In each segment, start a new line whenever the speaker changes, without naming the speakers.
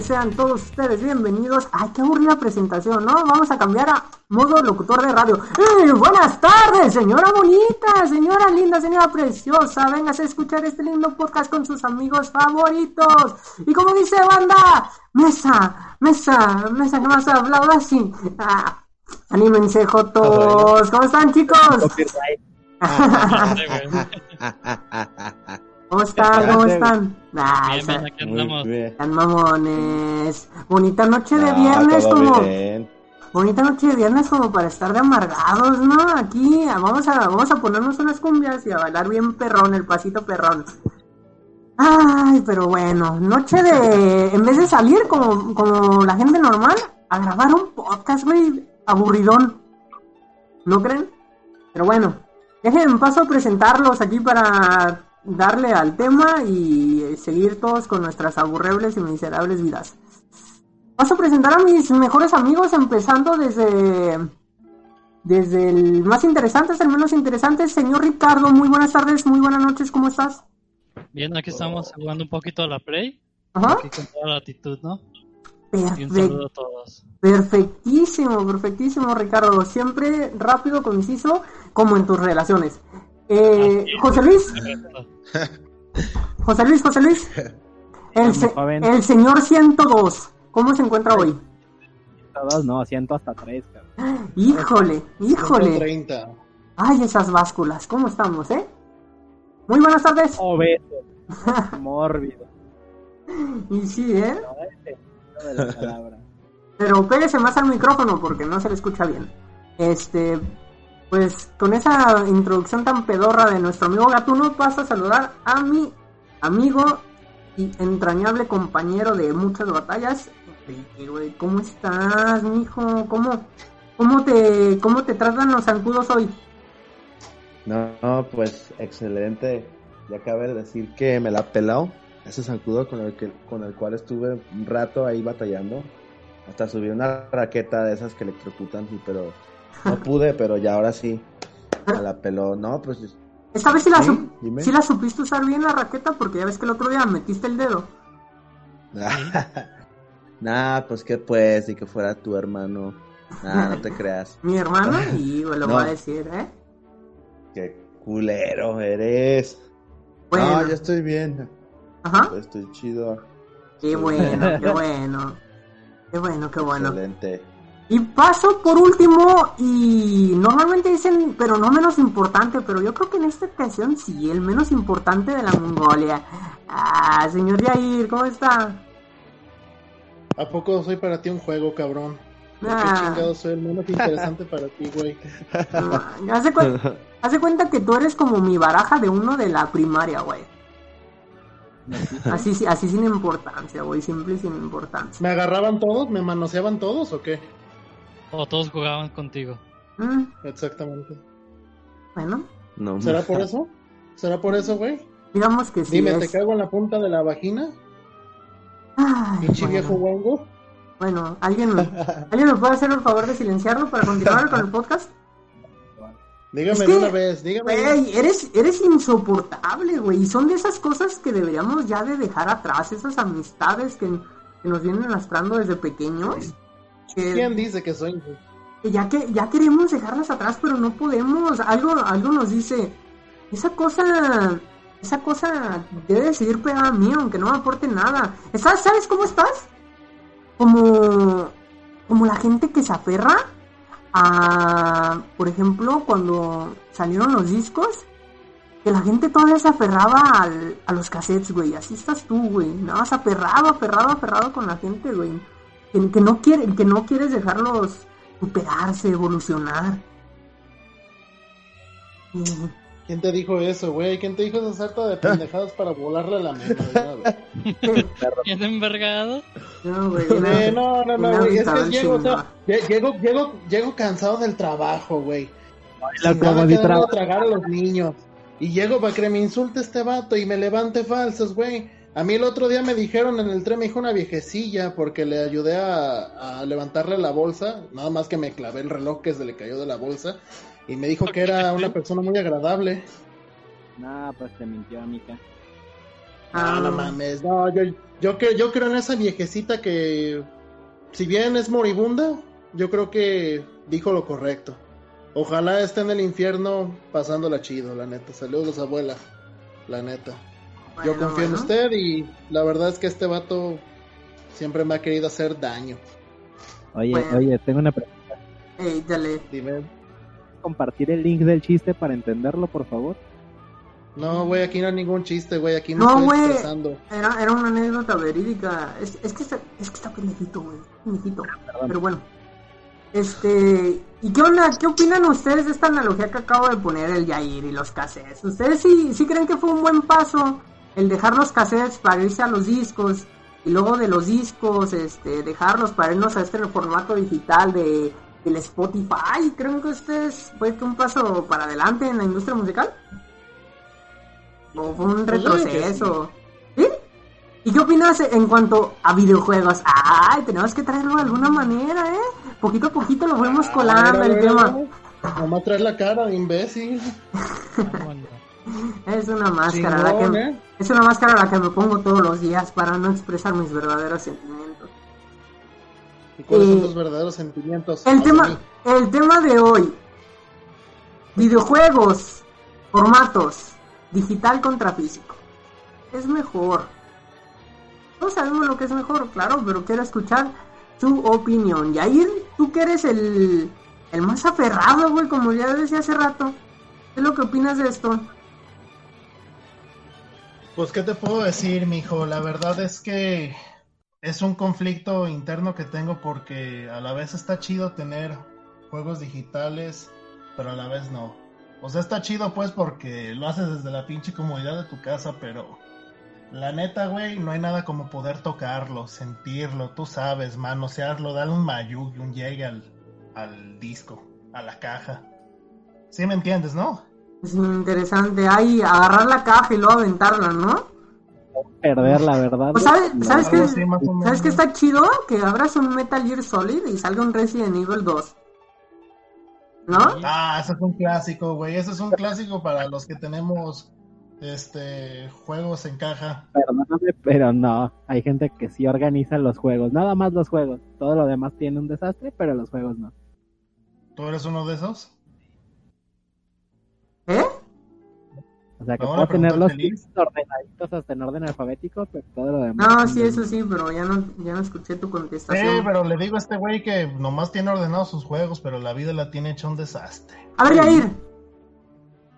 sean todos ustedes bienvenidos. Ay, qué aburrida presentación, ¿no? Vamos a cambiar a modo locutor de radio. ¡Eh, buenas tardes, señora bonita, señora linda, señora preciosa! Véngase a escuchar este lindo podcast con sus amigos favoritos. Y como dice banda, mesa, mesa, mesa, que más aplauda así. Ah, anímense, jotos. ¿Cómo están, chicos? ¿Cómo están? ¿Cómo están? Ah,
Bien, bien, aquí andamos.
Están mamones. Bonita noche de
Ah,
viernes,
todo
como.
bien.
Bonita noche de viernes, como para estar de amargados, ¿no? Aquí vamos a, vamos a ponernos unas cumbias y a bailar bien perrón, el pasito perrón. Ay, pero bueno, noche de. En vez de salir como, como la gente normal, a grabar un podcast, güey, aburridón. ¿No creen? Pero bueno, déjenme paso a presentarlos aquí para darle al tema y seguir todos con nuestras aburrebles y miserables vidas. Paso a presentar a mis mejores amigos, empezando desde. Desde el más interesante hasta el menos interesante, señor Ricardo. Muy buenas tardes, muy buenas noches, ¿cómo estás?
Bien, aquí estamos jugando un poquito a la Play.
Ajá.
Aquí con toda la actitud, ¿no? A todos.
Perfectísimo, perfectísimo, Ricardo. Siempre rápido, conciso, como en tus relaciones. Eh, José Luis, José Luis, José Luis. El, se- el señor 102. ¿Cómo se encuentra hoy?
Todos no, siento hasta tres, cabrón.
Híjole, híjole.
30.
Ay, esas básculas. ¿Cómo estamos, eh? Muy buenas tardes.
Obeso. Mórbido.
Y sí, ¿eh?
No, ese, no de la palabra.
Pero pégese más al micrófono porque no se le escucha bien. Este, pues con esa introducción tan pedorra de nuestro amigo Gatuno, paso a saludar a mi amigo y entrañable compañero de muchas batallas. ¿Cómo estás, mijo? ¿Cómo, cómo, te, ¿Cómo te tratan los zancudos hoy?
No, pues excelente. Ya acabé de decir que me la ha pelado. Ese zancudo con el, que, con el cual estuve un rato ahí batallando. Hasta subí una raqueta de esas que electrocutan, pero no pude, pero ya ahora sí. Me la peló. No, pues
Esta vez sí la,
¿Sí?
sí la supiste usar bien la raqueta porque ya ves que el otro día metiste el dedo.
nah, pues que pues, y que fuera tu hermano. Nah, no te creas.
Mi hermano, y me lo
No.
voy a decir, ¿eh?
Qué culero eres.
Bueno,
No, yo estoy bien.
ajá.
Estoy chido.
Qué bueno, qué bueno. Qué bueno, qué bueno.
Excelente.
Y paso por último, y normalmente dicen, pero no menos importante, pero yo creo que en esta ocasión sí, el menos importante de la Mongolia. Ah, señor Yair, ¿cómo está?
¿A poco soy para ti un juego, cabrón? ¿Por qué
Ah,
chingado soy el menos interesante para ti, güey?
no, hace, cu- hace cuenta que tú eres como mi baraja de uno de la primaria, güey. Así, sí- así sin importancia, güey, simple y sin importancia.
¿Me agarraban todos? ¿Me manoseaban todos o qué?
O todos jugaban contigo.
Mm,
Exactamente.
bueno,
No,
¿Será por eso? ¿Será por eso, güey?
digamos que sí.
Dime,
es-
¿te cago en la punta de la vagina?
Ay,
Pinche
bueno.
viejo guango.
Bueno, ¿alguien, ¿alguien me puede hacer el favor de silenciarlo para continuar con el podcast?
Dígame
Es que,
una vez, dígame.
Güey, eres, eres insoportable, güey. Y son de esas cosas que deberíamos ya de dejar atrás, esas amistades que que nos vienen lastrando desde pequeños.
¿Quién dice que soy?
Ya que ya queremos dejarlas atrás, pero no podemos. Algo, algo nos dice, esa cosa, esa cosa debe seguir pegada a mí, aunque no me aporte nada. ¿Sabes, ¿Sabes cómo estás? Como, como la gente que se aferra a, por ejemplo, cuando salieron los discos, que la gente todavía se aferraba a los cassettes, güey. Así estás tú, güey. Nada más aferrado, aferrado, aferrado con la gente, güey. Que, que, no quiere, que no quieres dejarlos superarse, evolucionar.
¿Quién te dijo eso, güey? ¿Quién te dijo esa sarta de pendejadas para volarle a la mente?
¿Quién envergado?
No, güey.
No, no, no, güey. Es que llego, llego, llego, llego cansado del trabajo, güey. La a tragar a los niños. Y llego para que me insulte este vato y me levante falsos, güey. A mí el otro día me dijeron en el tren, me dijo una viejecilla porque le ayudé a, a levantarle la bolsa. Nada más que me clavé el reloj que se le cayó de la bolsa. Y me dijo que era una persona muy agradable.
No, pues te mintió, amiga.
Ah, no mames. No, yo, yo, creo, yo creo en esa viejecita que, si bien es moribunda, yo creo que dijo lo correcto. Ojalá esté en el infierno pasándola chido, la neta. Saludos, abuela. La neta. Yo confío en usted y la verdad es que este vato siempre me ha querido hacer daño.
Oye, oye, tengo una pregunta.
Ey, dale.
Dime
compartir el link del chiste para entenderlo, por favor?
No, güey, aquí no hay ningún chiste, güey, aquí no, estoy expresando.
Era, era una anécdota verídica. Es, es, que, está, es que está pendejito, güey. Pendejito. Pero bueno. Este. ¿Y qué onda? ¿Qué opinan ustedes de esta analogía que acabo de poner el Yair y los cassettes? ¿Ustedes sí, sí creen que fue un buen paso el dejar los cassettes para irse a los discos? Y luego de los discos, este, dejarlos para irnos a este formato digital de el Spotify. ¿Creen que ustedes fue un paso para adelante en la industria musical? ¿O fue un retroceso? ¿Sí? ¿Y qué opinas en cuanto a videojuegos? Ay, tenemos que traerlo de alguna manera, ¿eh? Poquito a poquito lo fuimos colando el tema.
Vamos a traer la cara de imbécil.
es una máscara la que ¿eh? es una máscara la que me pongo todos los días para no expresar mis verdaderos sentimientos.
¿Y cuáles son tus verdaderos sentimientos?
El tema, el tema de hoy. Videojuegos, formatos, digital contra físico. Es mejor. No sabemos lo que es mejor, claro, pero quiero escuchar tu opinión. Yair, tú que eres el, el más aferrado, güey, como ya decía hace rato. ¿Qué es lo que opinas de esto?
Pues, ¿qué te puedo decir, mijo? La verdad es que es un conflicto interno que tengo porque a la vez está chido tener juegos digitales, pero a la vez no. O sea, está chido pues porque lo haces desde la pinche comodidad de tu casa, pero la neta, güey, no hay nada como poder tocarlo, sentirlo, tú sabes, manosearlo, darle un mayug y un llegue al, al disco, a la caja. ¿Sí me entiendes, no?
Es interesante, ahí agarrar la caja y luego aventarla, ¿no?
perder, la verdad.
Pues, ¿Sabes, ¿sabes, qué, ¿sabes qué está chido? Que abras un Metal Gear Solid y salga un Resident Evil 2. ¿No?
Ah, eso es un clásico, güey. Eso es un clásico para los que tenemos este juegos en caja.
Perdóname, pero no. Hay gente que sí organiza los juegos. Nada más los juegos. Todo lo demás tiene un desastre, pero los juegos no.
¿Tú eres uno de esos?
¿Eh?
O sea, que puedo tener los ordenaditos hasta en orden alfabético, pero todo lo demás.
No, sí, eso sí, pero ya no, ya no escuché tu contestación.
Sí, pero le digo a este güey que nomás tiene ordenados sus juegos, pero la vida la tiene hecha un desastre.
A ver, Yair,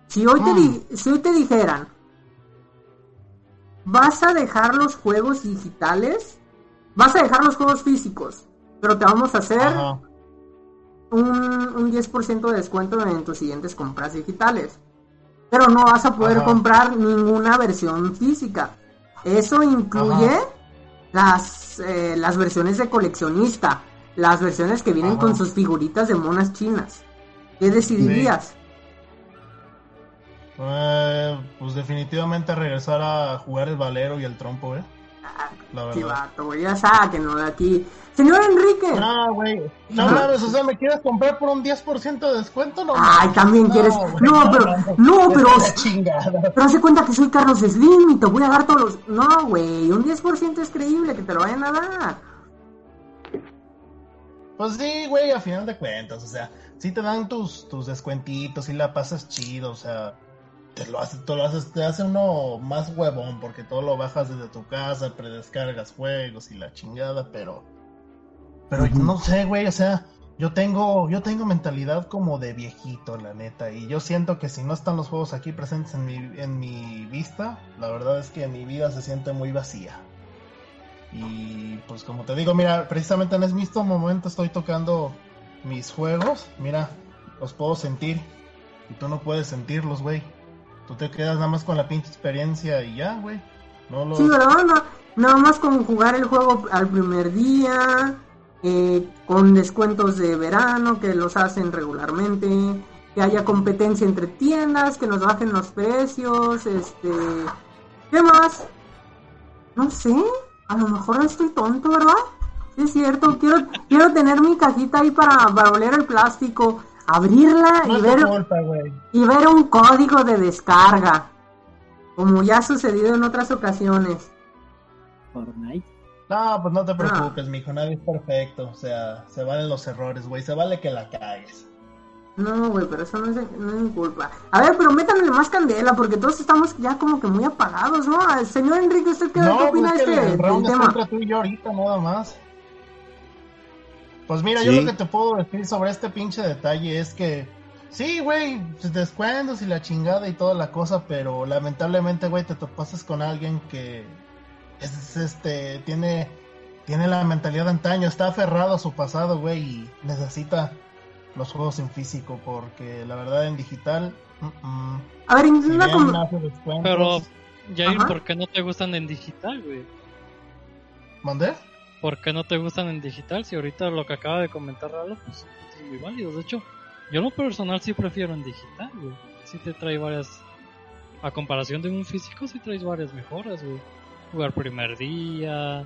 si hoy, te, mm. si hoy te dijeran, vas a dejar los juegos digitales, vas a dejar los juegos físicos, pero te vamos a hacer un, un 10% de descuento en tus siguientes compras digitales pero no vas a poder comprar ninguna versión física. Eso incluye las, eh, las versiones de coleccionista, las versiones que vienen con sus figuritas de monas chinas. ¿Qué decidirías?
Eh, pues definitivamente regresar a jugar el valero y el trompo, ¿eh? La
Sí, vato, güey, ya sáquenlo de aquí. Señor Enrique.
No, güey. No mames, o sea, ¿me quieres comprar por un 10% de descuento? No,
Ay, también quieres.
güey,
No, pero. No, pero. Pero hace cuenta que soy Carlos Slim y te voy a dar todos los. No, güey. Un 10% es creíble que te lo vayan a dar.
Pues sí, güey, a final de cuentas, o sea, sí te dan tus, tus descuentitos y la pasas chido, o sea, te lo hace, te lo haces, te hace uno más huevón porque todo lo bajas desde tu casa, predescargas juegos y la chingada, pero, pero no sé, güey, o sea, yo tengo, yo tengo mentalidad como de viejito, la neta, y yo siento que si no están los juegos aquí presentes en mi, en mi vista, la verdad es que mi vida se siente muy vacía. Y pues como te digo, mira, precisamente en este mismo momento estoy tocando mis juegos, mira, los puedo sentir y tú no puedes sentirlos, güey. Tú te quedas nada más con la pinche experiencia y ya, güey. No los...
Sí, ¿verdad? No, nada más con jugar el juego al primer día, eh, con descuentos de verano que los hacen regularmente, que haya competencia entre tiendas, que nos bajen los precios, este... ¿Qué más? No sé, a lo mejor estoy tonto, ¿verdad? Sí, es cierto, quiero, quiero tener mi cajita ahí para, para oler el plástico, abrirla
No
y
es
ver,
culpa,
y ver un código de descarga, como ya ha sucedido en otras ocasiones.
Fortnite.
No, pues no
Ah.
te preocupes, mijo, nadie es perfecto. O sea, se valen los errores, güey. Se vale que la cagues.
No, güey, pero eso no es, no es mi culpa. A ver, pero métanle más candela, porque todos estamos ya como que muy apagados, ¿no? Ah, Señor Enrique, ¿usted qué, qué
No,
opina
pues
de este
el round
tema?
entre tú y yo ahorita, nada más. Pues mira, yo lo que te puedo decir sobre este pinche detalle es que sí, güey, pues, descuentos y la chingada y toda la cosa, pero lamentablemente, güey, te topaste con alguien que es este tiene tiene la mentalidad de antaño, está aferrado a su pasado, güey, y necesita los juegos en físico porque la verdad en digital mm, mm,
A ver,
si
una
bien
com-
hace descuentos,
Pero, Jair. ¿por qué no te gustan en digital, güey?
¿Mandé?
¿Por qué no te gustan en digital? Si ahorita lo que acaba de comentar Ralo, pues es muy válido. De hecho, yo en lo personal sí prefiero en digital, güey. Sí te trae varias... A comparación de un físico, sí traes varias mejoras, güey. Jugar primer día,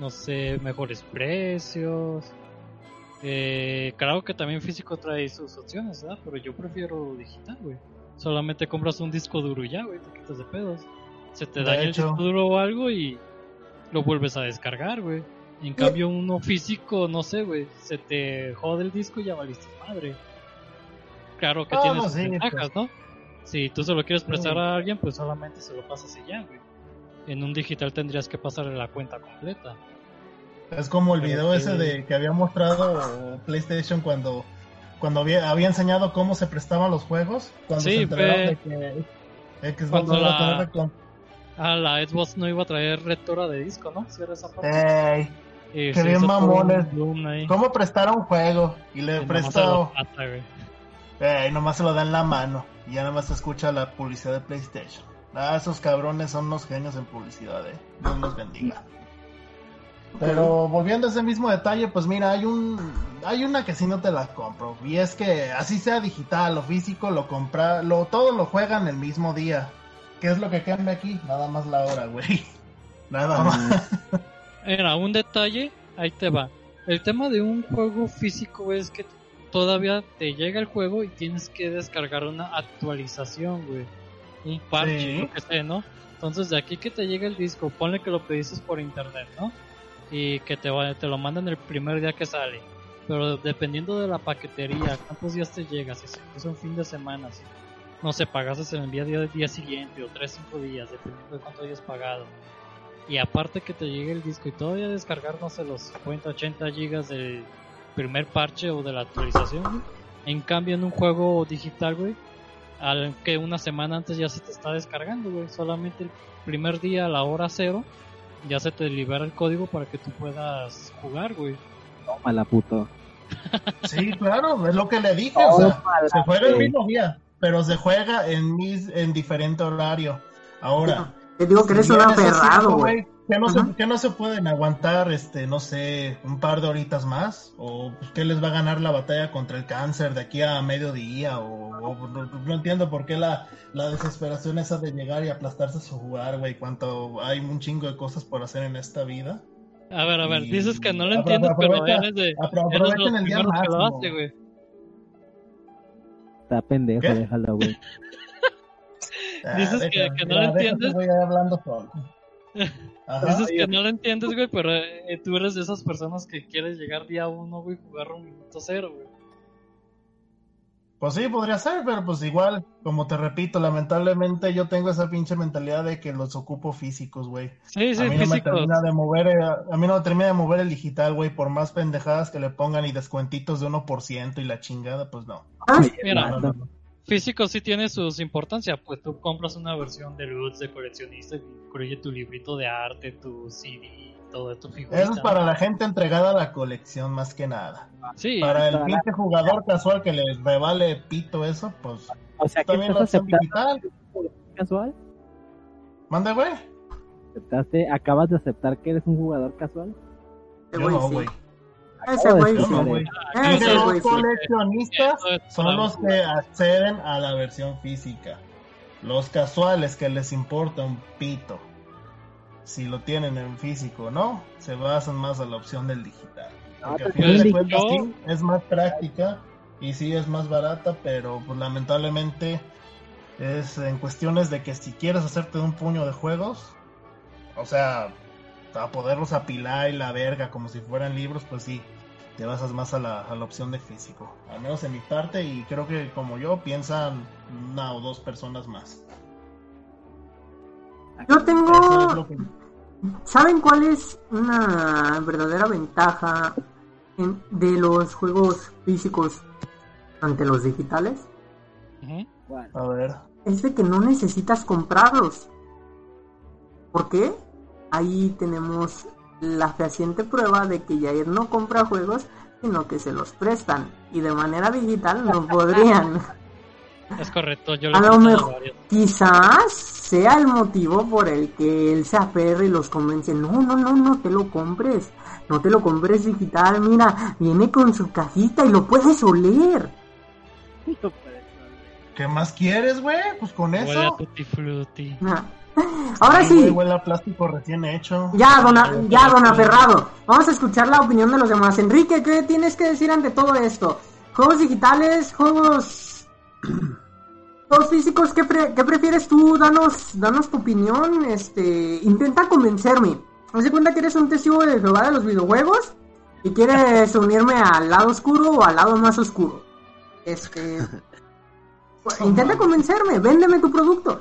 no sé, mejores precios. Eh, claro que también físico trae sus opciones, ¿verdad? Pero yo prefiero digital, güey. Solamente compras un disco duro y ya, güey, te quitas de pedos. Se te
De
daña el disco duro o algo y lo vuelves a descargar, güey. En cambio, uno físico, no sé, güey, se te jode el disco y ya valiste madre. Claro que
Ah,
tiene
no,
sus ventajas, ¿no? Si tú se lo quieres prestar a alguien, pues solamente se lo pasas y ya, güey. En un digital tendrías que pasarle la cuenta completa.
Es como el
Pero
video
que-
ese de que había mostrado PlayStation cuando cuando había, había enseñado cómo se prestaban los juegos. Cuando
Sí,
se enteraron de que Xbox
cuando
no iba a
la-
tener recon-
Ah, la Xbox no iba a traer lectora de disco, ¿no? Si era esa parte.
Ey,
Y
qué
se
bien mamones. ¿Cómo prestar un juego? Y le
Y nomás se
prestó.
lo pata, güey.
Ey, nomás se lo da en la mano. Y ya nomás se escucha la publicidad de PlayStation. Ah, esos cabrones son unos genios en publicidad, eh. Dios los bendiga. Pero volviendo a ese mismo detalle, pues mira, hay un hay una que sí no te la compro. Y es que así sea digital o físico, lo compra, lo, todo lo juegan el mismo día. ¿Qué es lo que cambia aquí? Nada más la hora, güey. Nada más.
Era un detalle, ahí te va. El tema de un juego físico es que todavía te llega el juego y tienes que descargar una actualización, güey. Un parche,
Sí.
lo que sé, ¿no? Entonces de aquí que te llega el disco, ponle que lo pediste por internet, ¿no? Y que te, te lo mandan el primer día que sale. Pero dependiendo de la paquetería, cuántos días te llega, si se puso un fin de semana, si no sé, pagaste el día, día, día siguiente o 3, 5 días, dependiendo de cuánto hayas pagado. Y aparte que te llegue el disco y todavía descargar, no sé, los 50, 80 gigas del primer parche o de la actualización, güey. En cambio, en un juego digital, güey, al que una semana antes ya se te está descargando, güey. Solamente el primer día a la hora cero ya se te libera el código para que tú puedas jugar, güey.
Tómala, puto.
Sí, claro, es lo que le dije. O sea, se juega el mismo día, pero se juega en mis, en diferente horario. Ahora,
Te digo que eres un aferrado, güey.
que no, se, que no se pueden aguantar, este, no sé, un par de horitas más, o pues, que les va a ganar la batalla contra el cáncer de aquí a mediodía, o, o no, no entiendo por qué la, la desesperación esa de llegar y aplastarse a su jugar, güey, cuanto hay un chingo de cosas por hacer en esta vida.
A ver, a ver,
Y-
dices que no lo entiendes, pero eres de,
aprovechen el día
hace, güey.
Está pendejo,
¿Qué?
déjalo, güey.
Ah,
Dices que- no lo entiendes.
ahí hablando solo. Ajá.
Dices que no lo entiendes, güey, pero eh, tú eres de esas personas que quieres llegar día uno, güey, jugar un minuto cero, güey.
Pues sí, podría ser, pero pues igual, como te repito, lamentablemente yo tengo esa pinche mentalidad de que los ocupo físicos, güey.
Sí, sí,
a mí no me termina de mover, eh, a mí no me termina de mover el digital, güey, por más pendejadas que le pongan y descuentitos de 1% y la chingada, pues no.
¿Sabes?
Mira,
No, no, no.
Físico sí tiene sus importancia, pues tú compras una versión de Lutz de coleccionista que incluye tu librito de arte, tu CD, todo figurita.
Eso es para la gente entregada a la colección más que nada.
Sí,
Para el
para la-
pinche jugador casual que le revale pito eso, pues
O sea, que
también
estás
digital.
casual.
Mande, güey.
¿Aceptaste? ¿Acabas de aceptar que eres un jugador casual?
Yo
güey
no,
sí. Ese güey sí. Ese
los
sí.
coleccionistas son los que acceden a la versión física. Los casuales que les importa un pito. Si lo tienen en físico o no, se basan más a la opción del digital. Porque
Ah,
a
pero
final de cuentas sí, es más práctica y sí es más barata, pero pues lamentablemente es en cuestiones de que si quieres hacerte un puño de juegos, o sea, a poderlos apilar y la verga como si fueran libros, pues sí, te basas más a la, a la opción de físico. Al menos en mi parte y creo que como yo piensan una o dos personas más.
Yo
es
tengo. ¿Saben cuál es una verdadera ventaja en- de los juegos físicos ante los digitales?
A ver.
Es de que no necesitas comprarlos. ¿Por qué? Ahí tenemos la fehaciente prueba de que Jair no compra juegos, sino que se los prestan. Y de manera digital no podrían.
Es correcto, yo lo
A lo mejor. Quizás sea el motivo por el que él se aferre y los convence. No, no, no, no te lo compres. No te lo compres digital. Mira, viene con su cajita y lo puedes oler.
¿Qué más quieres, güey? Pues con
Huele a
eso.
tutti frutti.
Ahora
Ay,
sí,
Huele a plástico recién hecho.
ya, don, A- ya, don Aferrado. Vamos a escuchar la opinión de los demás. Enrique, ¿qué tienes que decir ante todo esto? Juegos digitales, juegos... Juegos físicos, ¿qué, pre- qué prefieres tú? Danos, danos tu opinión. Este, intenta convencerme. Haz de cuenta que eres un testigo de Jehová de los videojuegos y quieres unirme al lado oscuro o al lado más oscuro. Este, pues, intenta convencerme. Véndeme tu producto.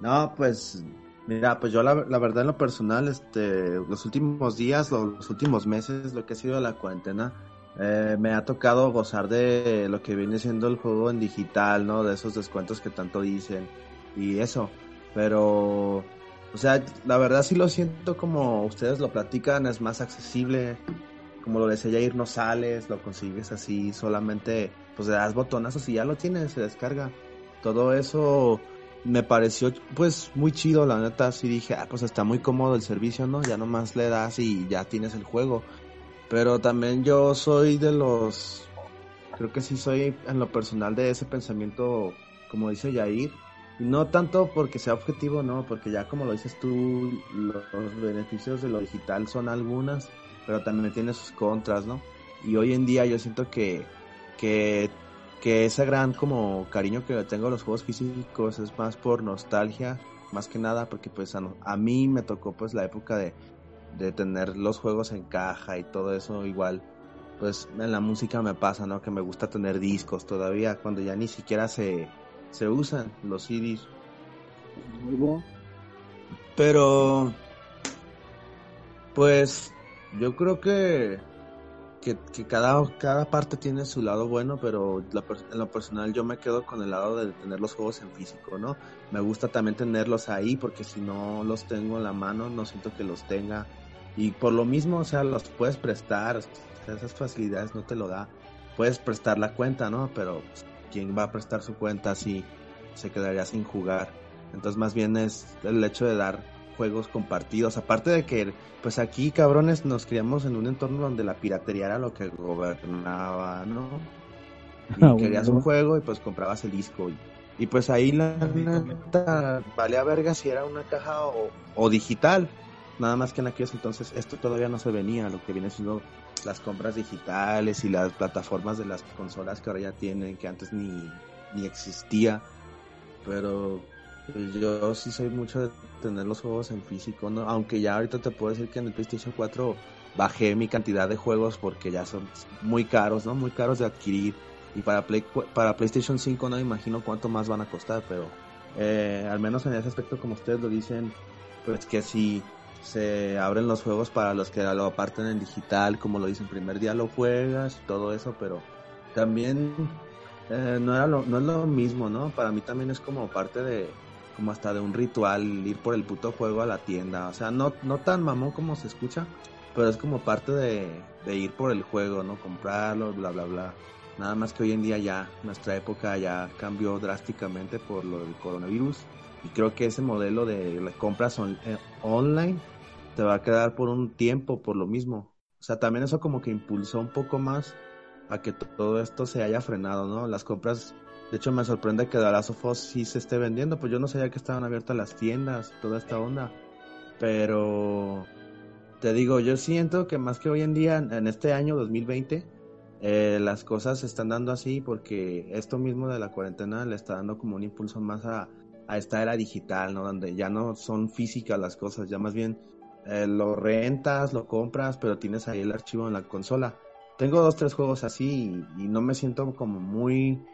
No, pues, mira, pues yo la, verdad en lo personal, este, los últimos días, los, los últimos meses, lo que ha sido la cuarentena, eh, me ha tocado gozar de lo que viene siendo el juego en digital, ¿no? De esos descuentos que tanto dicen y eso. Pero, o sea, la verdad sí lo siento como ustedes lo platican, es más accesible. Como lo decía Jair, no sales, lo consigues así, solamente, pues le das botonazos y ya lo tienes, se descarga. Todo eso me pareció pues muy chido, la neta, sí dije, ah, pues está muy cómodo el servicio, ¿no? Ya nomás le das y ya tienes el juego. Pero también yo soy de los, creo que sí soy en lo personal de ese pensamiento, como dice Yair, no tanto porque sea objetivo, no, porque ya como lo dices tú, los beneficios de lo digital son algunas, pero también tiene sus contras, ¿no? Y hoy en día yo siento que, que que ese gran como cariño que tengo a los juegos físicos es más por nostalgia, más que nada porque pues a, mí me tocó pues la época de, de tener los juegos en caja y todo eso igual pues en la música me pasa, ¿no? Que me gusta tener discos todavía cuando ya ni siquiera se, se usan los CDs. Pero, pues, yo creo que, que, que cada, cada parte tiene su lado bueno, pero la en lo personal yo me quedo con el lado de tener los juegos en físico, ¿no? Me gusta también tenerlos ahí porque si no los tengo en la mano, no siento que los tenga. Y por lo mismo, o sea, los puedes prestar, esas facilidades no te lo da. Puedes prestar la cuenta, ¿no? Pero pues, ¿quién va a prestar su cuenta si se quedaría sin jugar? Entonces más bien es el hecho de dar juegos compartidos. Aparte de que, pues aquí, cabrones, nos criamos en un entorno donde la piratería era lo que gobernaba, ¿no? Y
Ah,
querías
bueno.
un juego y pues comprabas el disco. Y, y, pues ahí la neta valía verga si era una caja o, o digital. Nada más que en aquellos entonces esto todavía no se venía, lo que viene siendo las compras digitales y las plataformas de las consolas que ahora ya tienen, que antes ni, ni existía. Pero pues, yo sí soy mucho de tener los juegos en físico, ¿no? Aunque ya ahorita te puedo decir que en el PlayStation 4 bajé mi cantidad de juegos porque ya son muy caros, ¿no? Muy caros de adquirir. Y para, Play, para PlayStation 5 no me imagino cuánto más van a costar, pero eh, al menos en ese aspecto, como ustedes lo dicen, pues que si se abren los juegos para los que lo aparten en digital, como lo dicen, primer día lo juegas, todo eso, pero también eh, no, era lo, no es lo mismo, ¿no? Para mí también es como parte de, como hasta de un ritual, ir por el puto juego a la tienda, o sea, no, no tan mamón como se escucha, pero es como parte de, de ir por el juego, ¿no? Comprarlo, bla, bla, bla. Nada más que hoy en día ya, nuestra época ya cambió drásticamente por lo del coronavirus. Y creo que ese modelo de las compras on- eh, online te va a quedar por un tiempo por lo mismo. O sea, también eso como que impulsó un poco más a que to- todo esto se haya frenado, ¿no? Las compras, de hecho me sorprende que The Last sí se esté vendiendo, pues yo no sabía que estaban abiertas las tiendas, toda esta onda. Pero te digo, yo siento que más que hoy en día, en este año 2020, eh, las cosas se están dando así porque esto mismo de la cuarentena le está dando como un impulso más a, a esta era digital, ¿no? Donde ya no son físicas las cosas, ya más bien eh, lo rentas, lo compras, pero tienes ahí el archivo en la consola. Tengo dos, tres juegos así y no me siento como muy,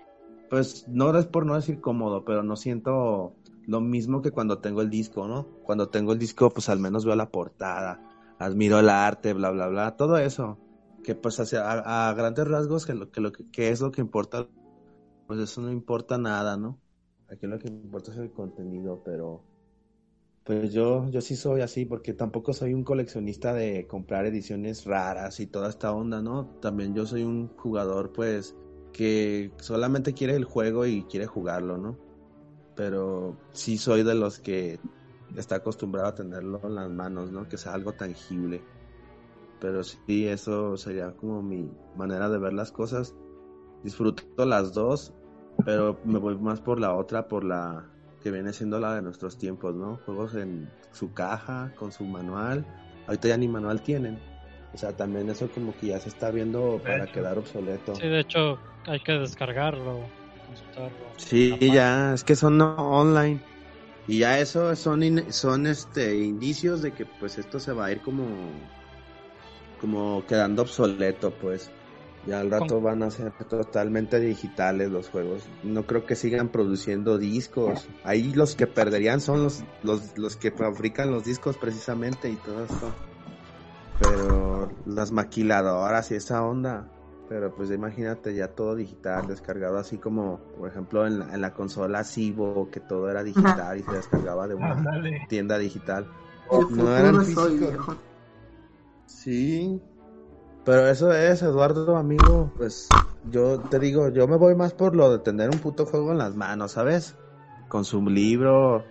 pues no es por no decir cómodo, pero no siento lo mismo que cuando tengo el disco, ¿no? Cuando tengo el disco, pues al menos veo la portada, admiro el arte, bla, bla, bla, todo eso. Que pues hacia, a, grandes rasgos, que, lo, que, lo que es lo que importa, pues eso no importa nada, ¿no? Aquí lo que importa es el contenido, pero pues yo, yo sí soy así, porque tampoco soy un coleccionista de comprar ediciones raras y toda esta onda, ¿no? También yo soy un jugador, pues, que solamente quiere el juego y quiere jugarlo, ¿no? Pero sí soy de los que está acostumbrado a tenerlo en las manos, ¿no? Que sea algo tangible. Pero sí, eso sería como mi manera de ver las cosas. Disfruto las dos, pero me voy más por la otra, por la que viene siendo la de nuestros tiempos, ¿no? Juegos en su caja, con su manual. Ahorita ya ni manual tienen. O sea, también eso como que ya se está viendo para
hecho.
quedar obsoleto.
Sí, de hecho, hay que descargarlo, consultarlo.
Sí, ya, es que son no online. Y ya eso son in- son este indicios de que pues esto se va a ir como como quedando obsoleto, pues. Ya al rato van a ser totalmente digitales los juegos. No creo que sigan produciendo discos. Ahí los que perderían son los los, los que fabrican los discos precisamente y todo esto. Pero las maquiladoras y esa onda. Pero pues imagínate ya todo digital, descargado así como, por ejemplo, en la, en la consola Cibo, que todo era digital y se descargaba de una
Ándale.
tienda digital. No eran físicos. Sí. Pero eso es, Eduardo, amigo, pues yo te digo, yo me voy más por lo de tener un puto juego en las manos, ¿sabes? Con su libro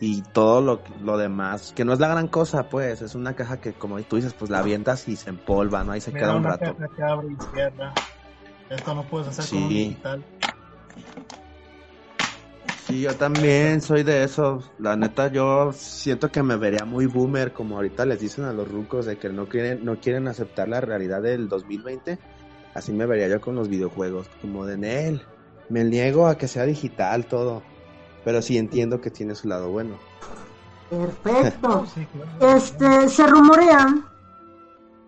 y todo lo, lo demás, que no es la gran cosa, pues, es una caja que como tú dices, pues la avientas y se empolva, ¿no? Ahí se queda un
una
rato.
caja que abre y cierra. Esto no puedes hacer con un
Sí.
digital.
Sí, yo también soy de esos. La neta, yo siento que me vería muy boomer, como ahorita les dicen a los rucos de que no quieren, no quieren aceptar la realidad del 2020. Así me vería yo con los videojuegos, como de Nel. Me niego a que sea digital todo, pero sí entiendo que tiene su lado bueno.
Perfecto. Este, se rumorea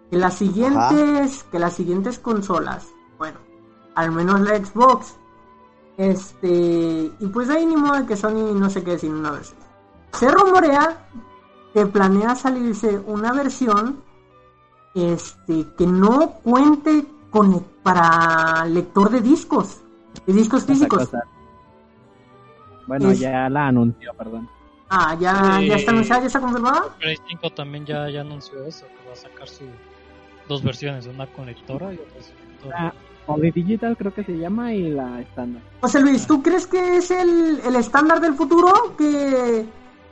que las siguientes, que las siguientes consolas, bueno, al menos la Xbox, este, y pues ahí ni modo de que Sony no sé qué decir una vez. Se rumorea que planea salirse una versión, este, que no cuente con para lector de discos, de discos físicos.
cosa. Bueno, ya la anunció, perdón.
Ah, ya, ya está
Sí.
anunciada, ya está confirmada.
Play 5 también ya, ya anunció eso, que va a sacar su dos versiones, una con lectora y otra sin lectora.
Ah, Omni Digital creo que se llama y la estándar.
José Luis, ¿tú crees que es el, el estándar del futuro? Que,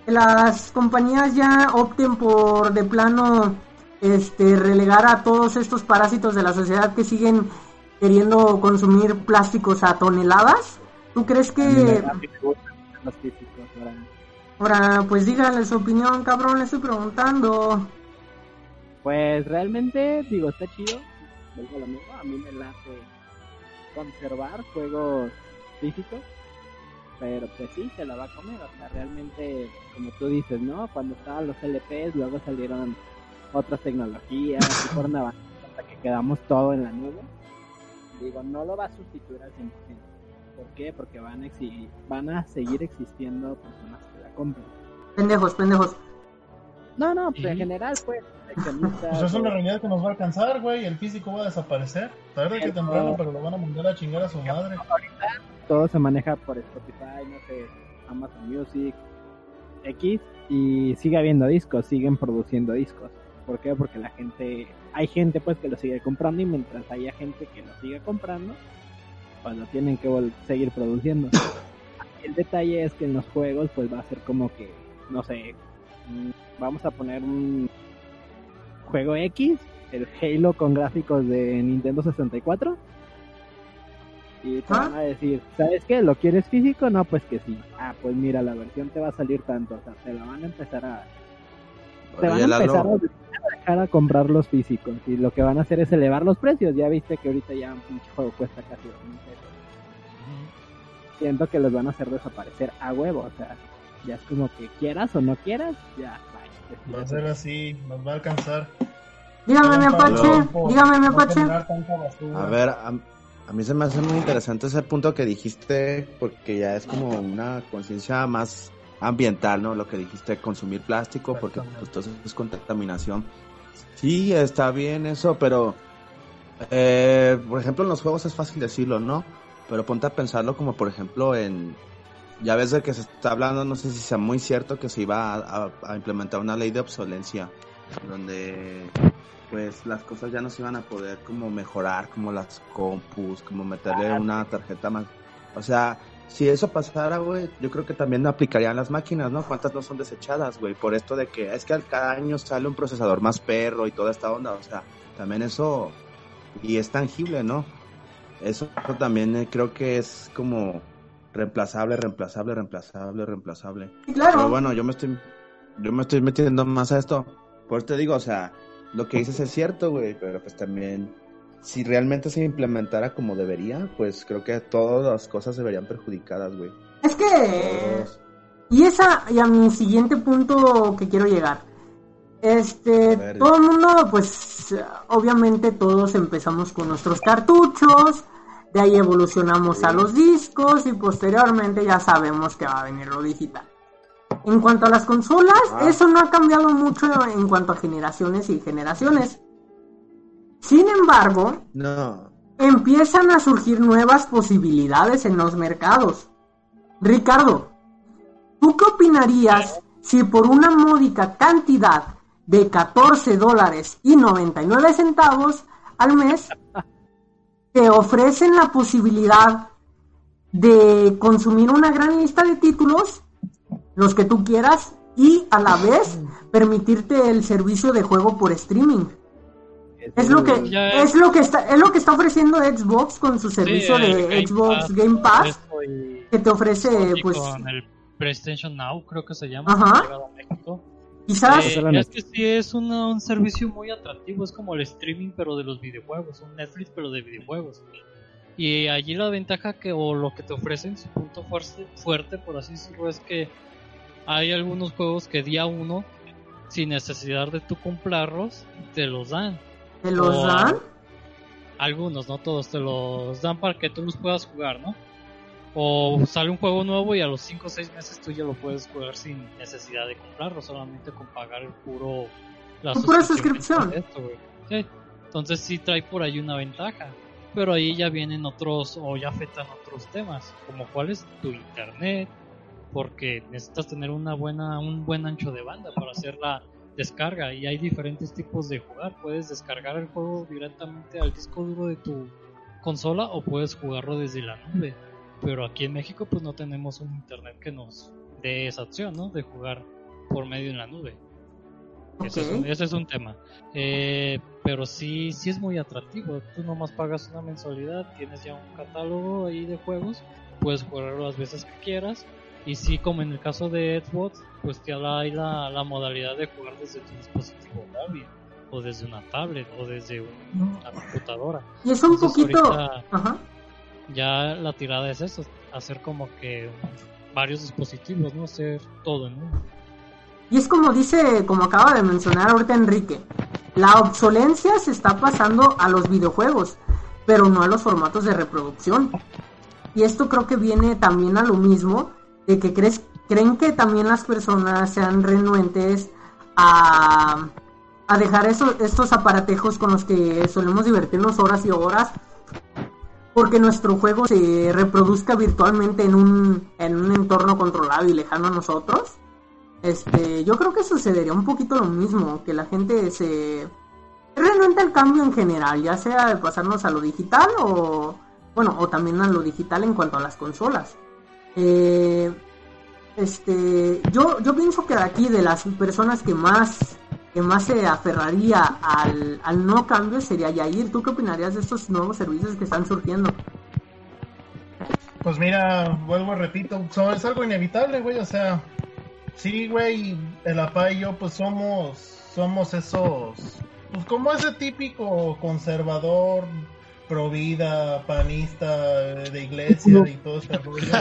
que las compañías ya opten por de plano este relegar a todos estos parásitos de la sociedad que siguen queriendo consumir plásticos a toneladas. ¿Tú crees que
Los físicos, ahora.
ahora pues díganle su opinión, cabrón, le estoy preguntando?
Pues realmente, digo, está chido. Lo mismo, a mí me late conservar juegos físicos. Pero pues sí, se la va a comer. O sea, realmente, como tú dices, ¿no? Cuando estaban los LPs, luego salieron otras tecnologías y fueron avanzando hasta que quedamos todo en la nube. Digo, no lo va a sustituir al 100%. ¿Por qué? Porque van a, exi- van a seguir existiendo personas que la compren.
Pendejos, pendejos.
No, no, pues en general, pues,
Pues es una realidad que nos va a alcanzar, güey. El físico va a desaparecer. Tarde que temprano, pero lo van a mandar a chingar a su madre.
todo se maneja por Spotify, no sé, Amazon Music, X, y sigue habiendo discos, siguen produciendo discos. ¿Por qué? Porque la gente, hay gente pues que lo sigue comprando y mientras haya gente que lo siga comprando, pues lo tienen que seguir produciendo. El detalle es que en los juegos pues va a ser como que, no sé, mm, vamos a poner un juego X, el Halo con gráficos de Nintendo 64. Y te
¿Ah?
van a decir, ¿sabes qué? ¿Lo quieres físico? No, pues que sí. Ah, pues mira, la versión te va a salir tanto. O sea, te la van a empezar a... Te van a empezar a dejar a comprar los físicos. Y lo que van a hacer es elevar los precios. Ya viste que ahorita ya un pinche juego cuesta casi dos mil pesos. Siento que los van a hacer desaparecer a huevo. O sea, ya es como que quieras o no quieras, ya, bye.
Va a ser así, nos va a alcanzar.
Dígame, mi Apache, dígame, mi Apache.
A ver, a, a mí se me hace muy interesante ese punto que dijiste, porque ya es como una conciencia más ambiental, ¿no? Lo que dijiste, consumir plástico, porque pues todo eso es contaminación. Sí, está bien eso, pero, eh, por ejemplo, en los juegos es fácil decirlo, ¿no? Pero ponte a pensarlo como, por ejemplo, en... Ya ves de que se está hablando, no sé si sea muy cierto, que se iba a, a- a implementar una ley de obsolencia, donde pues las cosas ya no se iban a poder como mejorar, como las compus, como meterle una tarjeta más. O sea, si eso pasara, güey, yo creo que también aplicarían las máquinas, ¿no? ¿Cuántas no son desechadas, güey? Por esto de que es que al cada año sale un procesador más perro y toda esta onda, o sea, también eso, y es tangible, ¿no? Eso también eh, creo que es como reemplazable, reemplazable, reemplazable, reemplazable.
Claro.
Pero bueno, yo me estoy, yo me estoy metiendo más a esto. Por eso te digo, o sea, lo que dices es cierto, güey, pero pues también, si realmente se implementara como debería, pues creo que todas las cosas se verían perjudicadas, güey.
Es que...
Todos.
Y esa, y a mi siguiente punto que quiero llegar. Este,
ver.
todo el mundo, pues, obviamente todos empezamos con nuestros cartuchos, de ahí evolucionamos a los discos y posteriormente ya sabemos que va a venir lo digital. En cuanto a las consolas,
Ah.
eso no ha cambiado mucho en cuanto a generaciones y generaciones. Sin embargo,
No,
empiezan a surgir nuevas posibilidades en los mercados. Ricardo, ¿tú qué opinarías si por una módica cantidad de 14 dólares y 99 centavos al mes te ofrecen la posibilidad de consumir una gran lista de títulos, los que tú quieras, y a la vez permitirte el servicio de juego por streaming? Es lo que
Ya
es lo que está es lo que está ofreciendo Xbox con su servicio
Sí,
de
Game
Xbox
Pass,
Game Pass
y-
que te ofrece
y
pues
con el PlayStation Now, creo que se llama.
Ajá.
México.
quizás
Eh, es que sí es una- un servicio muy atractivo, es como el streaming pero de los videojuegos, un Netflix pero de videojuegos. Y allí la ventaja que o lo que te ofrecen, su punto fuerte, fuerte por así decirlo, es que hay algunos juegos que día uno, sin necesidad de tú comprarlos, te los dan.
Te los
o-
dan.
Algunos, no todos, te los dan para que tú los puedas jugar, ¿no? O sale un juego nuevo y a los 5 o 6 meses tú ya lo puedes jugar sin necesidad de comprarlo, solamente con pagar el puro... La
pura
suscripción esto. Sí. Entonces sí trae por ahí una ventaja. Pero ahí ya vienen otros, o ya afectan otros temas, como cuál es tu internet, porque necesitas tener una buena, un buen ancho de banda para hacer la descarga y hay diferentes tipos de jugar. Puedes descargar el juego directamente al disco duro de tu consola o puedes jugarlo desde la nube. Pero aquí en México pues no tenemos un internet que nos dé esa opción, ¿no? De jugar por medio de la nube.
Ok.
Ese, es un, ese es un tema. Eh, pero sí, sí es muy atractivo. Tú nomás pagas una mensualidad, tienes ya un catálogo ahí de juegos, puedes jugarlo las veces que quieras. Y sí, como en el caso de Xbox, pues te da ahí la, la modalidad de jugar desde tu dispositivo móvil, o desde una tablet, o desde una computadora.
Y es un
Entonces,
poquito... Ajá.
Ya la tirada es eso, hacer como que varios dispositivos, no hacer todo en uno.
Y es como dice, como acaba de mencionar ahorita Enrique, la obsolencia se está pasando a los videojuegos, pero no a los formatos de reproducción. Y esto creo que viene también a lo mismo, de que crees, creen que también las personas sean renuentes a, a dejar esos, estos aparatejos con los que solemos divertirnos horas y horas, porque nuestro juego se reproduzca virtualmente en un, en un entorno controlado y lejano a nosotros. Este, yo creo que sucedería un poquito lo mismo, que la gente se renuente al cambio en general, ya sea de pasarnos a lo digital o bueno, o también a lo digital en cuanto a las consolas. Eh, este, yo yo pienso que de aquí de las personas que más que más se aferraría al, al no cambio sería Yair. ¿Tú qué opinarías de estos nuevos servicios que están surgiendo?
Pues mira, vuelvo repito, so- es algo inevitable, güey, o sea, sí, güey, el APA y yo pues somos, somos esos, pues como ese típico conservador, pro vida, panista, eh, de iglesia y todo ese rollo,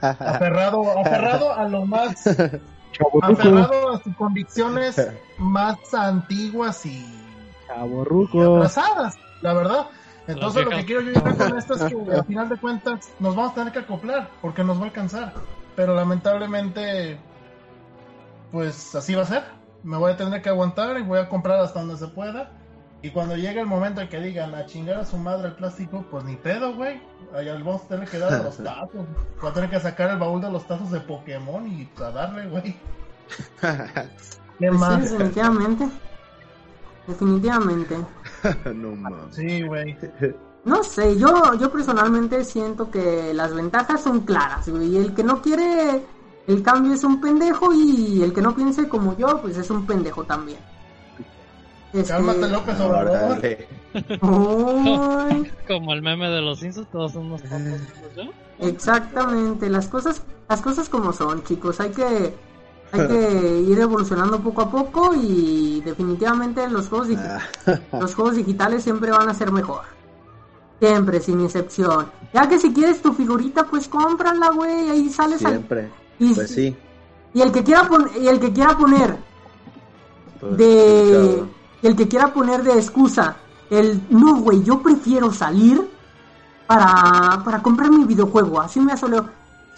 aferrado, aferrado a lo más, aferrado a sus convicciones más antiguas y
Chaborruco.
atrasadas, la verdad. Entonces lo que quiero yo llegar con esto es que al final de cuentas nos vamos a tener que acoplar porque nos va a alcanzar. Pero lamentablemente, pues así va a ser. Me voy a tener que aguantar y voy a comprar hasta donde se pueda. Y cuando llegue el momento en que digan a chingar a su madre el plástico, pues ni pedo, güey. Allá vamos a tener que dar los tazos. Voy a tener que sacar el baúl de los tazos de Pokémon y a darle, güey. ¿Qué
Pues sí, definitivamente. Definitivamente.
no mames.
Sí, güey.
No sé, yo, yo personalmente siento que las ventajas son claras, güey. Y el que no quiere el cambio es un pendejo y el que no piense como yo, pues es un pendejo también. Este,
Cálmate, López Obrador.
Como el meme de los Simpsons, todos son unos tontos. ¿no?
exactamente, las cosas, las cosas como son, chicos. Hay que, hay que ir evolucionando poco a poco y definitivamente los juegos, digi- los juegos digitales siempre van a ser mejor. Siempre, sin excepción. Ya que si quieres tu figurita, pues cómprala, güey. Ahí sales al...
Siempre.
Y,
Pues sí.
y el que quiera pon- y el que quiera poner
Pues,
de. El que quiera poner de excusa el no güey yo prefiero salir para para comprar mi videojuego así me asoleo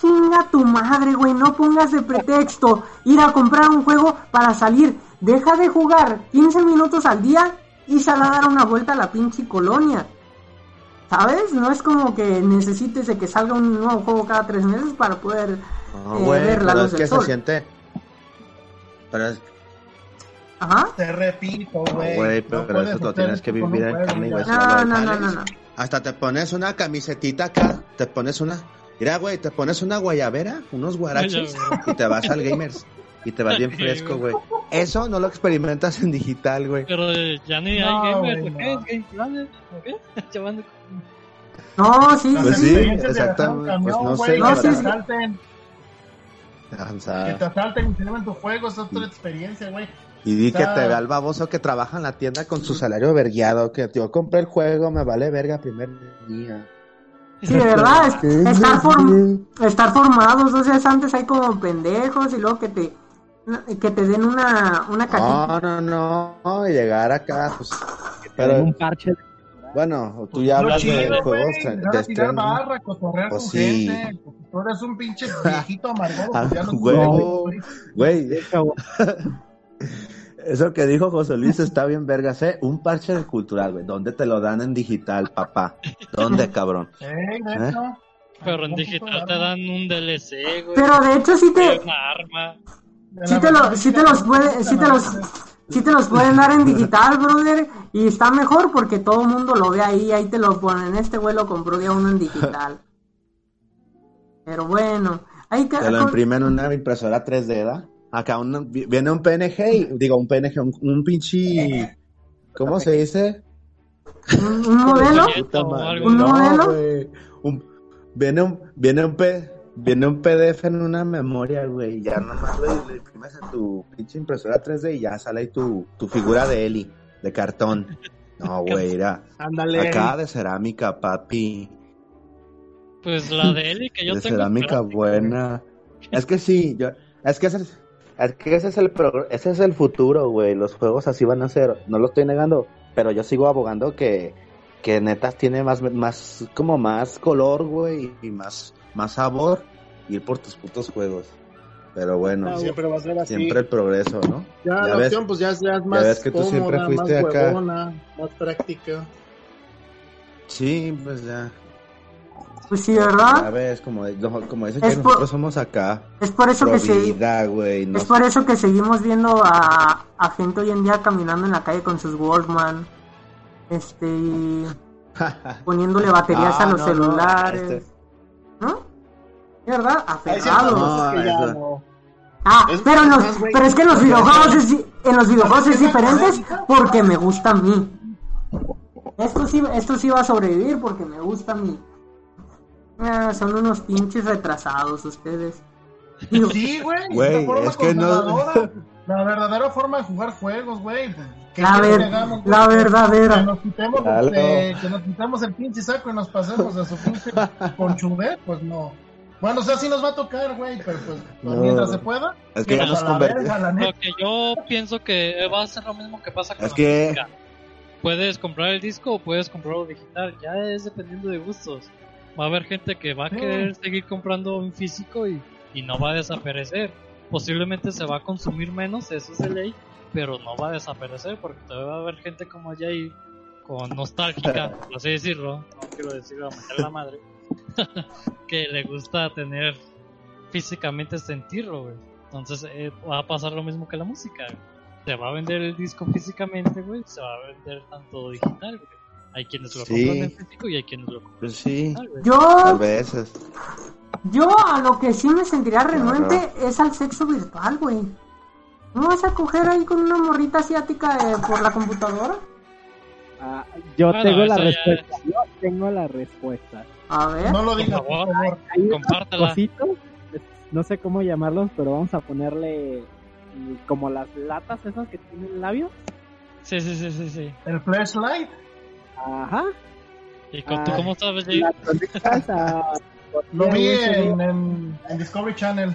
chinga tu madre güey no pongas de pretexto ir a comprar un juego para salir deja de jugar 15 minutos al día y sal a dar una vuelta a la pinche colonia ¿Sabes? No es como que necesites de que salga un nuevo juego cada tres meses para poder eh,
güey,
ver la luz del sol.
se siente. Pero es,
Ajá.
Te repito, güey.
güey, pero
puedes
eso lo tienes que vivir en
juego,
carne y hueso.
No, no, no, no, no.
Hasta te pones una camisetita acá, te pones una. Mira, güey, te pones una guayabera, unos guaraches y te vas al gamers. Y te vas bien
Sí,
fresco,
güey.
Eso no lo experimentas en digital, güey.
Pero eh, ya ni
No,
hay gamers, ¿o qué?
no.
¿Es Game Planet? ¿O qué? Van de-
No, sí,
Pues
sí,
sí,
sí.
exactamente, pues no sé,
que
la
te
verdad.
asalten, que te asalten y te lleven tus juegos, es otra experiencia, güey.
Y di que te vea el baboso que trabaja en la tienda con su salario vergueado, que yo compré el juego, me vale verga primer día.
Sí, de verdad, es- estar, form- estar formados dos días antes hay como pendejos y luego que te que te den una, una cajita.
No, no, no, y llegar acá, pues.
Pero un parche.
bueno, tú ya hablas
chido,
de
güey,
juegos de
tirar
estreno.
barra, cotorrear
Pues
con
sí.
gente. Tú eres un pinche viejito amargado.
Ah,
güey.
Güey, eso que dijo José Luis está bien vergas, ¿eh? Un parche cultural, güey. ¿Dónde te lo dan en digital, papá? ¿Dónde, cabrón? ¿Eh?
hecho,
Pero en digital te dan un DLC, güey.
Pero de hecho sí te
Una arma.
Sí te, lo,
verdad,
sí te los puede, sí te los sí te los pueden dar en digital, brother, y está mejor porque todo el mundo lo ve ahí, ahí te lo ponen. Este güey lo compró día uno en digital. Pero bueno, hay que
Te lo imprimen en una impresora 3D, ¿da? Acá un- viene un PNG, y, digo, un PNG, un, un pinche. ¿Cómo se dice?
¿Un, modelo? ¿Un
no,
modelo?
güey. Un- viene un, viene un P, viene un PDF en una memoria, güey. Ya nomás lo, lo imprimes en tu pinche impresora 3D y ya sale ahí tu, tu figura de Eli, de cartón. No, güey, era
Ándale.
acá de cerámica, papi.
Pues la de Eli que yo
de
tengo.
cerámica buena. Es que sí, yo, es que es, es que ese es el progr- ese es el futuro, güey. Los juegos así van a ser. No lo estoy negando, pero yo sigo abogando que que netas tiene más más como más color, güey, y más más sabor ir por tus putos juegos. Pero bueno,
Siempre va a ser así.
siempre el progreso, ¿no?
Ya,
Ya
la
ves-
opción pues ya, ya es más
ves que tú siempre fuiste
más
acá.
huevona, más práctica.
Sí, pues ya.
Pues sí, ¿verdad?
ves, como, como dice
Es
que
por-
nosotros somos acá.
Es por eso que se...
No
Es por eso que seguimos viendo a, a gente hoy en día caminando en la calle con sus Walkman, este, poniéndole baterías
Ah,
a los
no, no,
celulares,
este-
¿no? ¿De verdad? Aferrados.
No,
cosas que ya
eso-
no.
Ah,
Es-
pero, los- pero es que en los videojuegos es, en los videojuegos es
Es que
diferente
la-
porque me gusta a mí. Esto sí, esto sí va a sobrevivir porque me gusta a mí. Ah, son unos pinches retrasados ustedes. Digo,
Sí, güey.
Güey, es que no-
La verdadera forma de jugar juegos, güey. ¿qué
La ver-
que güey?
la
Que-
verdadera.
Que nos, quitemos,
Claro.
eh, que nos quitemos el pinche saco y nos pasemos a su pinche conchudet, pues no. Bueno, o sea, sí nos va a tocar, güey, pero pues, pues,
No.
mientras se pueda.
Es que ya nos
Lo
neta.
que yo pienso que va a ser lo mismo que pasa con
Es
la
que-
música. Puedes comprar el disco o puedes comprarlo digital, ya es dependiendo de gustos. Va a haber gente que va a querer seguir comprando en físico y, y no va a desaparecer. Posiblemente se va a consumir menos, eso es de ley, pero no va a desaparecer porque todavía va a haber gente como Jair con nostálgica, por así decirlo, no quiero decirlo a meter la madre, que le gusta tener físicamente sentirlo, güey. Entonces eh, va a pasar lo mismo que la música. güey. Se va a vender el disco físicamente, güey. Se va a vender tanto digital, güey. Hay quienes lo
Sí.
compran en físico y hay quienes lo compran
Pues sí,
güey.
a
yo,
veces.
yo a lo que sí me sentiría renuente es al sexo virtual, güey. ¿No vas a coger ahí con una morrita asiática eh, por la computadora?
Ah, yo
Bueno,
tengo la respuesta. Yo tengo la respuesta.
A ver.
No lo digas, por
favor.
Hay
Compártela.
cositos, no sé cómo llamarlos, pero vamos a ponerle mm, como las latas esas que tienen labios.
Sí, sí, sí, sí, sí.
El flashlight.
Ajá.
¿Y con, tú
Ah,
cómo sabes, Jair?
Las conectas a-
Lo vi en, en, en Discovery Channel.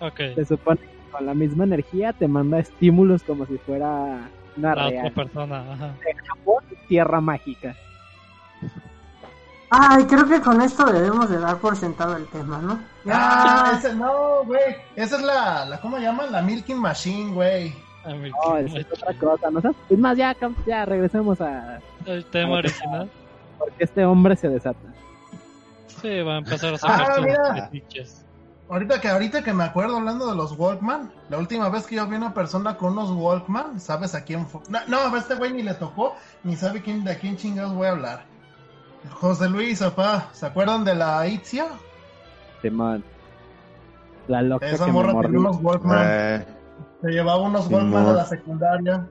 Ok.
Se supone que con la misma energía te manda estímulos como si fuera una
La otra
real.
persona, ajá.
Japón, tierra mágica.
Ay, creo que con esto debemos de dar por sentado el tema, ¿no?
Ah,
Ya.
ese, no, güey. Esa es la, la, ¿cómo llaman? La Milking Machine, güey.
No, es otra cosa. ¿no? Es más, ya, ya regresemos a
El tema original.
porque este hombre se desata.
Sí, va a empezar a sacar
Ah, mira. Ahorita que, ahorita que me acuerdo hablando de los Walkman, la última vez que yo vi una persona con unos Walkman, ¿sabes a quién fue? No, no a este güey ni le tocó, ni sabe quién, de quién chingados voy a hablar. José Luis, papá, ¿se acuerdan de la Itzia?
Simón. La loca
Esa
que me
morra tenía unos Walkman,
Eh,
se llevaba unos. Walkman a la secundaria,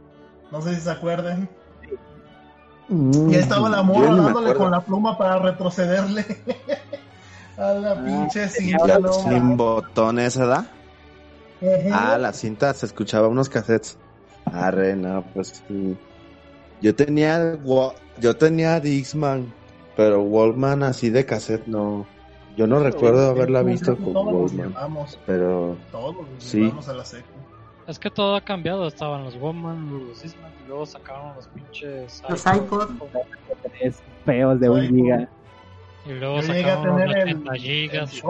no sé si se acuerden.
mm,
Y ahí estaba la morra dándole con la pluma para retrocederle. a la
Ah,
pinche cinta, no.
Sin botones, ¿verdad? Ah, la cinta se escuchaba unos cassettes. Arre, no, pues sí. Yo tenía yo tenía Dixman, pero Wallman así de cassette no. Yo no recuerdo haberla visto con
Todos los
Wallman,
llevamos,
pero
todos los
Sí.
llevamos a la secu.
Es que todo ha cambiado. Estaban los Woman, los Discman, y luego sacaron los pinches.
Los
iPod,
Es feos de un giga.
Y luego
Yo llegué a
sacaron los
tener el,
80 gigas.
eh.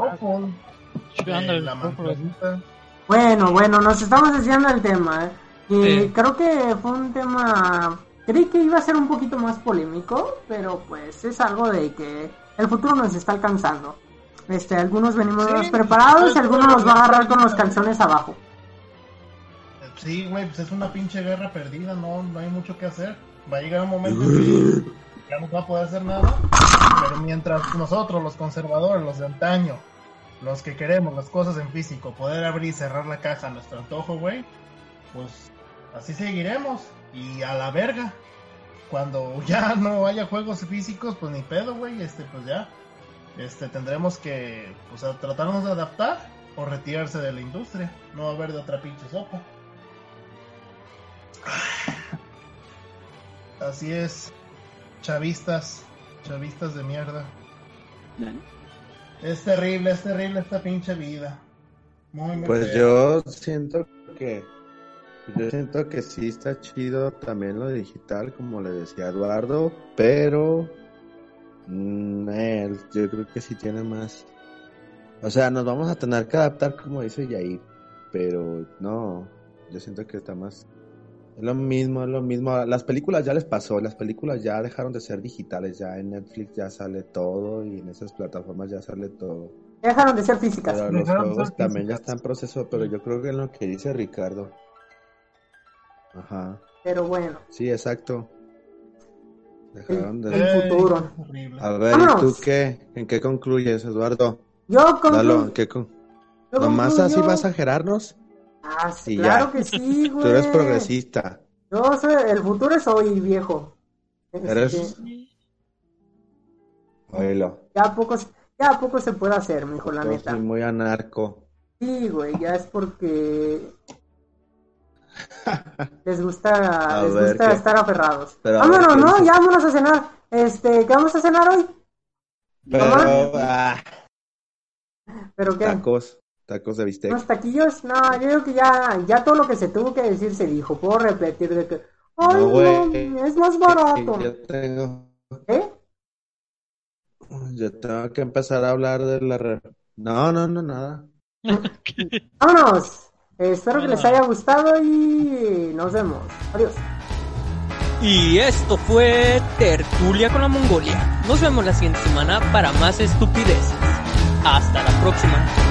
Bueno, bueno, nos estamos desviando del tema. ¿eh? Y
Sí.
creo que fue un tema. Creí que iba a ser un poquito más polémico, pero pues es algo de que el futuro nos está alcanzando. Este, algunos venimos
Sí,
más preparados y
pues,
algunos nos va a agarrar con los
está.
calzones abajo.
Sí, güey, pues es una pinche guerra perdida, no, no hay mucho que hacer. Va a llegar un momento en que ya no va a poder hacer nada. Pero mientras nosotros, los conservadores, los de antaño, los que queremos las cosas en físico, poder abrir y cerrar la caja a nuestro antojo, güey, pues así seguiremos. Y a la verga. Cuando ya no haya juegos físicos, pues ni pedo, güey, este, pues ya, este, tendremos que, pues, tratarnos de adaptar o retirarse de la industria. No va a haber de otra pinche sopa. Así es, chavistas, chavistas de mierda. Es terrible, es terrible esta pinche vida. Muy, muy
Pues yo siento que yo siento que sí está chido también lo digital, como le decía Eduardo, pero mm, él, yo creo que sí tiene más. O sea, nos vamos a tener que adaptar, como dice Yair, pero no, yo siento que está más. Es lo mismo, es lo mismo. Las películas ya les pasó, las películas ya dejaron de ser digitales, ya en Netflix ya sale todo y en esas plataformas ya sale todo.
Dejaron de ser físicas.
Pero los juegos también ya están en proceso, pero yo creo que en lo que dice Ricardo. Ajá,
Pero bueno,
sí, exacto. Dejaron de...
el futuro.
A ver, ¿y tú qué? ¿En qué concluyes, Eduardo?
Yo
Dalo,
concluyo.
¿en qué con...
yo
¿Nomás así vas a gerarnos?
Ah, sí,
y
claro
ya.
que sí, güey.
Tú eres progresista.
Yo soy, el futuro es hoy, viejo.
Eres- Oílo.
ya a poco, ya a poco se puede hacer, mijo, la neta.
soy muy anarco.
Sí, güey, ya es porque les gusta,
A
les
ver,
gusta estar aferrados.
Pero a
Vámonos,
ver, ¿qué
¿no? Ya vámonos a cenar. Este, ¿qué vamos a cenar hoy?
Pero, ah,
¿Pero qué?
tacos, tacos de bistec.
¿Unos taquillos? No, yo creo que ya, ya todo lo que se tuvo que decir se dijo. Puedo repetir de que, ay,
No,
es más barato.
Yo tengo,
¿Eh?
yo tengo que empezar a hablar de la... re- No, no, no, nada.
Vámonos. Eh, espero que les haya gustado y nos vemos. Adiós.
Y esto fue Tertulia con la Mongolia. Nos vemos la siguiente semana para más estupideces. Hasta la próxima.